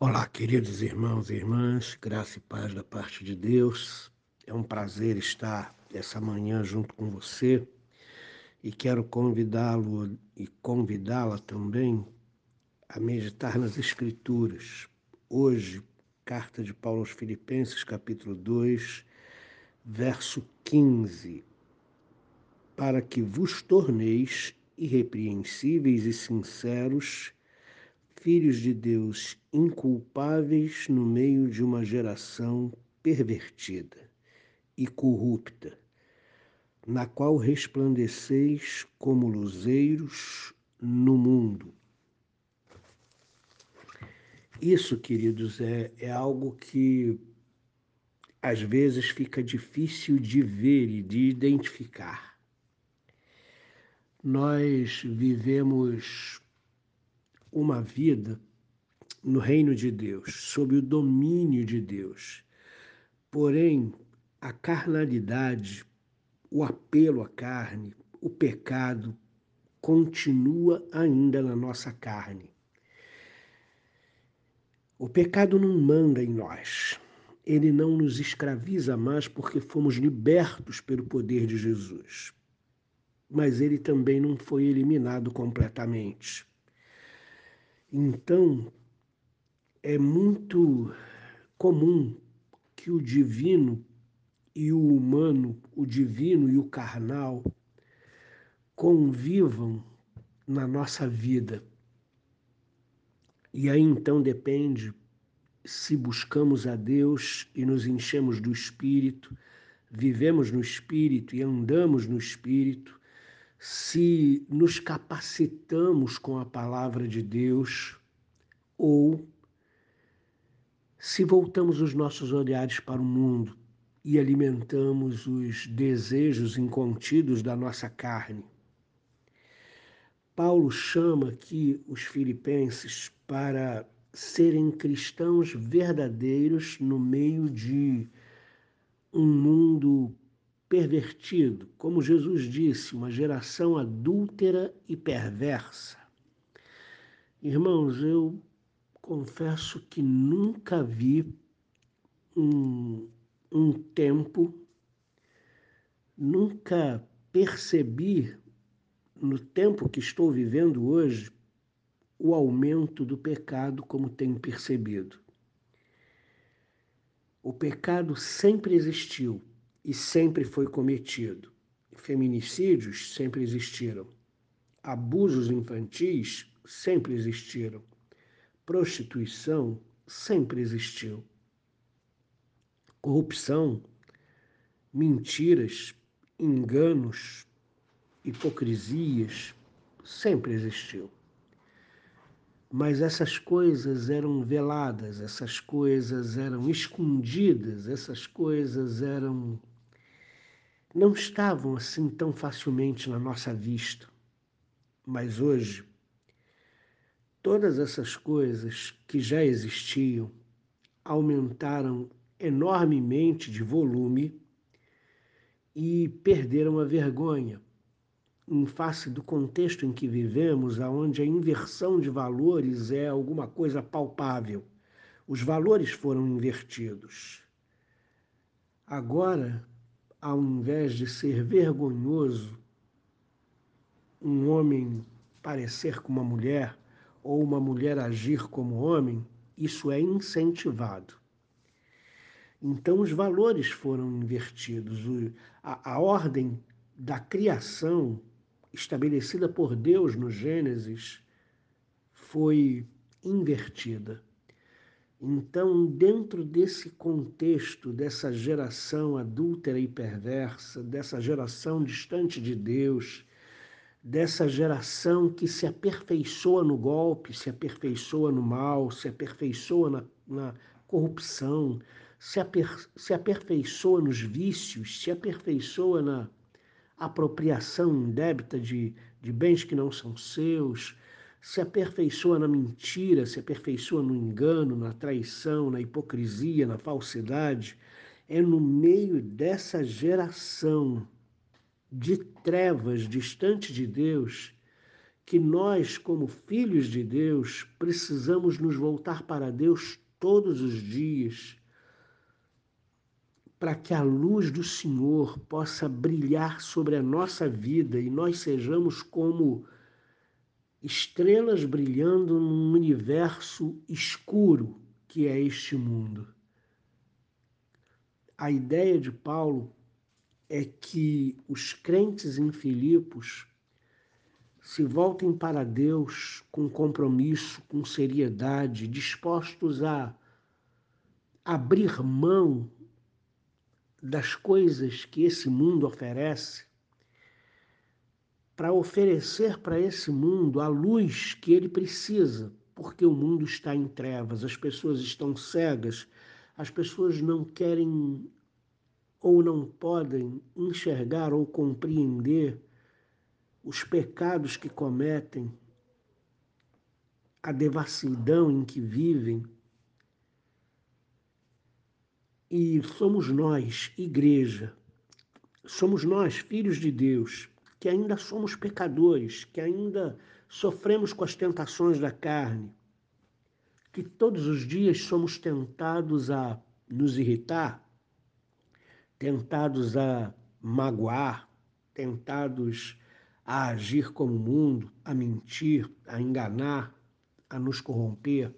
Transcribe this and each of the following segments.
Olá, queridos irmãos e irmãs, graça e paz da parte de Deus. É um prazer estar essa manhã junto com você e quero convidá-lo e convidá-la também a meditar nas Escrituras. Hoje, carta de Paulo aos Filipenses, capítulo 2, verso 15. Para que vos torneis irrepreensíveis e sinceros filhos de Deus inculpáveis no meio de uma geração pervertida e corrupta, na qual resplandeceis como luzeiros no mundo. Isso, queridos, é, é algo que às vezes fica difícil de ver e de identificar. Nós vivemos uma vida no reino de Deus, sob o domínio de Deus. Porém, a carnalidade, o apelo à carne, o pecado continua ainda na nossa carne. O pecado não manda em nós. Ele não nos escraviza mais porque fomos libertos pelo poder de Jesus. Mas ele também não foi eliminado completamente. Então, é muito comum que o divino e o humano, o divino e o carnal, convivam na nossa vida. E aí então depende se buscamos a Deus e nos enchemos do Espírito, vivemos no Espírito e andamos no Espírito, se nos capacitamos com a palavra de Deus ou se voltamos os nossos olhares para o mundo e alimentamos os desejos incontidos da nossa carne. Paulo chama aqui os filipenses para serem cristãos verdadeiros no meio de um mundo pervertido, como Jesus disse, uma geração adúltera e perversa. Irmãos, eu confesso que nunca vi um, um tempo, nunca percebi no tempo que estou vivendo hoje o aumento do pecado como tenho percebido. O pecado sempre existiu, e sempre foi cometido. Feminicídios sempre existiram. Abusos infantis sempre existiram. Prostituição sempre existiu. Corrupção, mentiras, enganos, hipocrisias sempre existiu. Mas essas coisas eram veladas, essas coisas eram escondidas, essas coisas eram não estavam assim tão facilmente na nossa vista. Mas hoje, todas essas coisas que já existiam aumentaram enormemente de volume e perderam a vergonha em face do contexto em que vivemos, aonde a inversão de valores é alguma coisa palpável. Os valores foram invertidos. Agora, ao invés de ser vergonhoso um homem parecer com uma mulher ou uma mulher agir como homem, isso é incentivado. Então, os valores foram invertidos. A, a ordem da criação estabelecida por Deus no Gênesis foi invertida. Então, dentro desse contexto, dessa geração adúltera e perversa, dessa geração distante de Deus, dessa geração que se aperfeiçoa no golpe, se aperfeiçoa no mal, se aperfeiçoa na, na corrupção, se, aper, se aperfeiçoa nos vícios, se aperfeiçoa na apropriação indébita de, de bens que não são seus, se aperfeiçoa na mentira, se aperfeiçoa no engano, na traição, na hipocrisia, na falsidade. É no meio dessa geração de trevas distante de Deus que nós, como filhos de Deus, precisamos nos voltar para Deus todos os dias, para que a luz do Senhor possa brilhar sobre a nossa vida e nós sejamos como estrelas brilhando num universo escuro que é este mundo. A ideia de Paulo é que os crentes em Filipos se voltem para Deus com compromisso, com seriedade, dispostos a abrir mão das coisas que esse mundo oferece, para oferecer para esse mundo a luz que ele precisa, porque o mundo está em trevas, as pessoas estão cegas, as pessoas não querem ou não podem enxergar ou compreender os pecados que cometem, a devassidão em que vivem. E somos nós, igreja, somos nós, filhos de Deus, que ainda somos pecadores, que ainda sofremos com as tentações da carne, que todos os dias somos tentados a nos irritar, tentados a magoar, tentados a agir como o mundo, a mentir, a enganar, a nos corromper,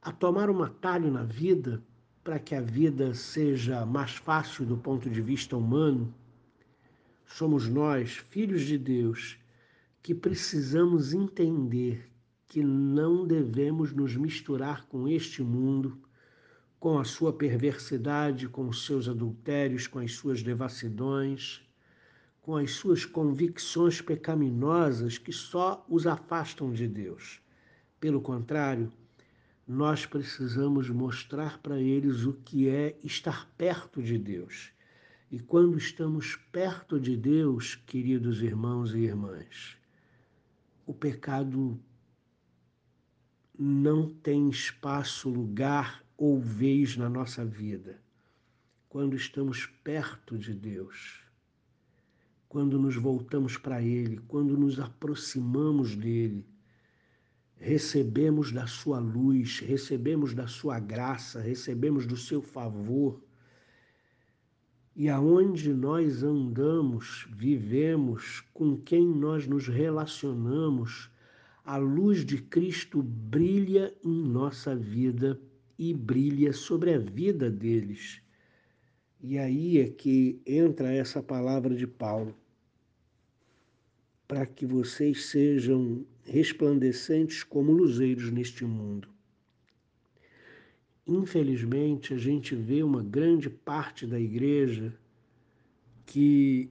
a tomar um atalho na vida para que a vida seja mais fácil do ponto de vista humano, somos nós, filhos de Deus, que precisamos entender que não devemos nos misturar com este mundo, com a sua perversidade, com os seus adultérios, com as suas devassidões com as suas convicções pecaminosas que só os afastam de Deus. Pelo contrário, nós precisamos mostrar para eles o que é estar perto de Deus. E quando estamos perto de Deus, queridos irmãos e irmãs, o pecado não tem espaço, lugar ou vez na nossa vida. Quando estamos perto de Deus, quando nos voltamos para Ele, quando nos aproximamos dele, recebemos da Sua luz, recebemos da Sua graça, recebemos do Seu favor. E aonde nós andamos, vivemos, com quem nós nos relacionamos, a luz de Cristo brilha em nossa vida e brilha sobre a vida deles. E aí é que entra essa palavra de Paulo para que vocês sejam resplandecentes como luzeiros neste mundo. Infelizmente, a gente vê uma grande parte da igreja que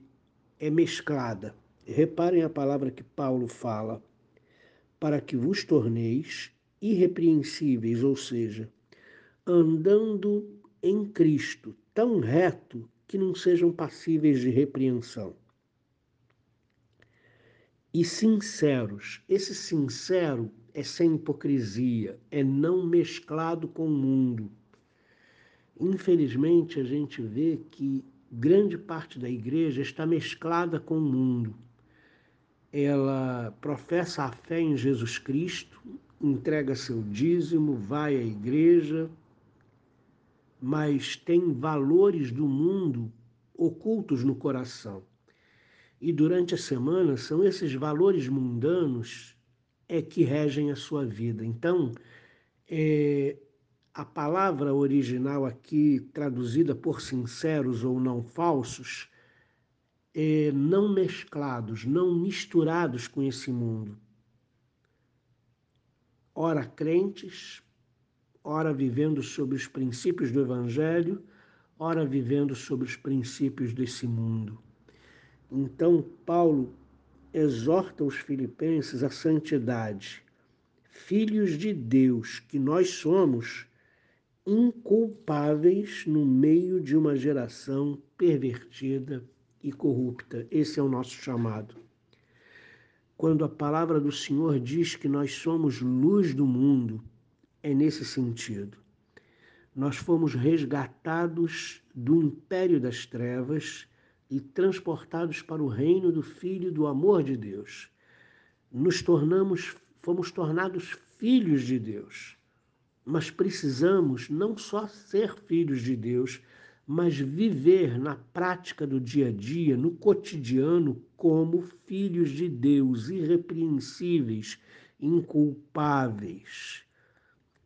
é mesclada. Reparem a palavra que Paulo fala: para que vos torneis irrepreensíveis, ou seja, andando em Cristo, tão reto que não sejam passíveis de repreensão e sinceros. Esse sincero é sem hipocrisia, é não mesclado com o mundo. Infelizmente, a gente vê que grande parte da igreja está mesclada com o mundo. Ela professa a fé em Jesus Cristo, entrega seu dízimo, vai à igreja, mas tem valores do mundo ocultos no coração. E durante a semana são esses valores mundanos é que regem a sua vida. Então, é, a palavra original aqui, traduzida por sinceros ou não falsos, é não mesclados, não misturados com esse mundo. Ora crentes, ora vivendo sobre os princípios do Evangelho, ora vivendo sobre os princípios desse mundo. Então, Paulo exorta os filipenses à santidade, filhos de Deus que nós somos, inculpáveis no meio de uma geração pervertida e corrupta. Esse é o nosso chamado. Quando a palavra do Senhor diz que nós somos luz do mundo, é nesse sentido. Nós fomos resgatados do império das trevas e transportados para o reino do Filho do amor de Deus. nos tornamos, fomos tornados filhos de Deus. Mas precisamos não só ser filhos de Deus, mas viver na prática do dia a dia, no cotidiano, como filhos de Deus, irrepreensíveis, inculpáveis.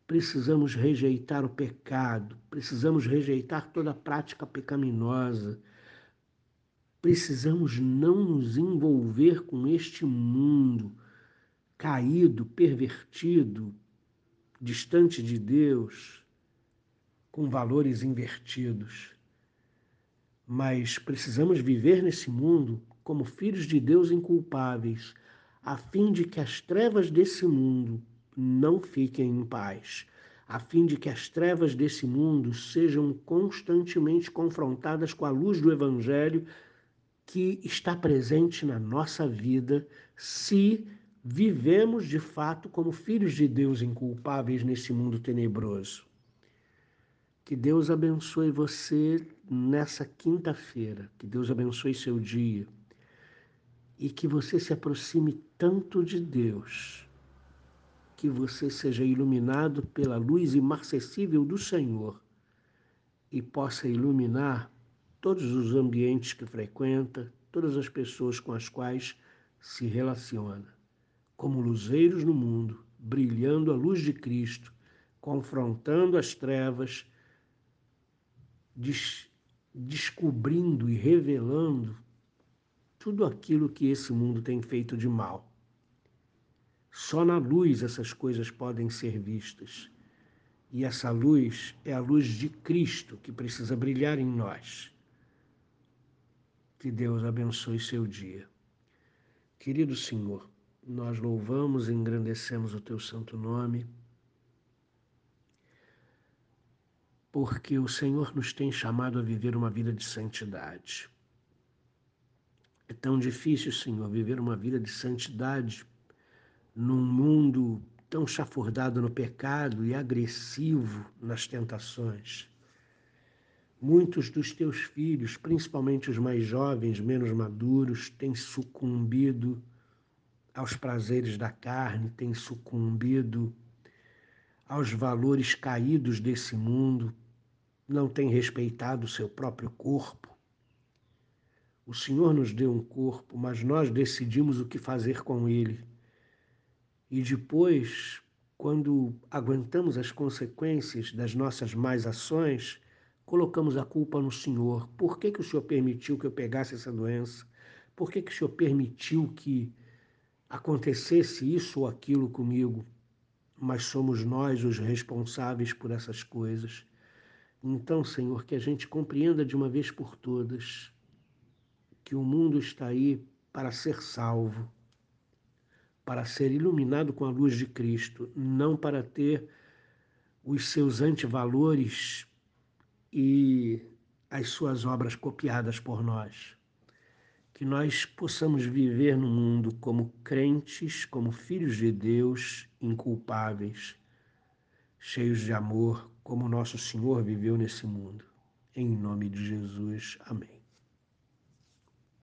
Precisamos rejeitar o pecado, precisamos rejeitar toda prática pecaminosa. Precisamos não nos envolver com este mundo caído, pervertido, distante de Deus, com valores invertidos. Mas precisamos viver nesse mundo como filhos de Deus inculpáveis, a fim de que as trevas desse mundo não fiquem em paz, a fim de que as trevas desse mundo sejam constantemente confrontadas com a luz do Evangelho que está presente na nossa vida se vivemos de fato como filhos de Deus inculpáveis nesse mundo tenebroso. Que Deus abençoe você nessa quinta-feira, que Deus abençoe seu dia e que você se aproxime tanto de Deus, que você seja iluminado pela luz imarcessível do Senhor e possa iluminar todos os ambientes que frequenta, todas as pessoas com as quais se relaciona como luzeiros no mundo, brilhando a luz de Cristo, confrontando as trevas, des descobrindo e revelando tudo aquilo que esse mundo tem feito de mal. Só na luz essas coisas podem ser vistas. E essa luz é a luz de Cristo que precisa brilhar em nós. Que Deus abençoe seu dia. Querido Senhor, nós louvamos e engrandecemos o teu santo nome, porque o Senhor nos tem chamado a viver uma vida de santidade. É tão difícil, Senhor, viver uma vida de santidade num mundo tão chafurdado no pecado e agressivo nas tentações. Muitos dos teus filhos, principalmente os mais jovens, menos maduros, têm sucumbido aos prazeres da carne, tem sucumbido aos valores caídos desse mundo, não tem respeitado o seu próprio corpo. O Senhor nos deu um corpo, mas nós decidimos o que fazer com ele. E depois, quando aguentamos as consequências das nossas más ações, colocamos a culpa no Senhor. Por que, que o Senhor permitiu que eu pegasse essa doença? Por que, que o Senhor permitiu que acontecesse isso ou aquilo comigo, mas somos nós os responsáveis por essas coisas. Então, Senhor, que a gente compreenda de uma vez por todas que o mundo está aí para ser salvo, para ser iluminado com a luz de Cristo, não para ter os seus antivalores e as suas obras copiadas por nós que nós possamos viver no mundo como crentes, como filhos de Deus, inculpáveis, cheios de amor, como nosso Senhor viveu nesse mundo. Em nome de Jesus. Amém.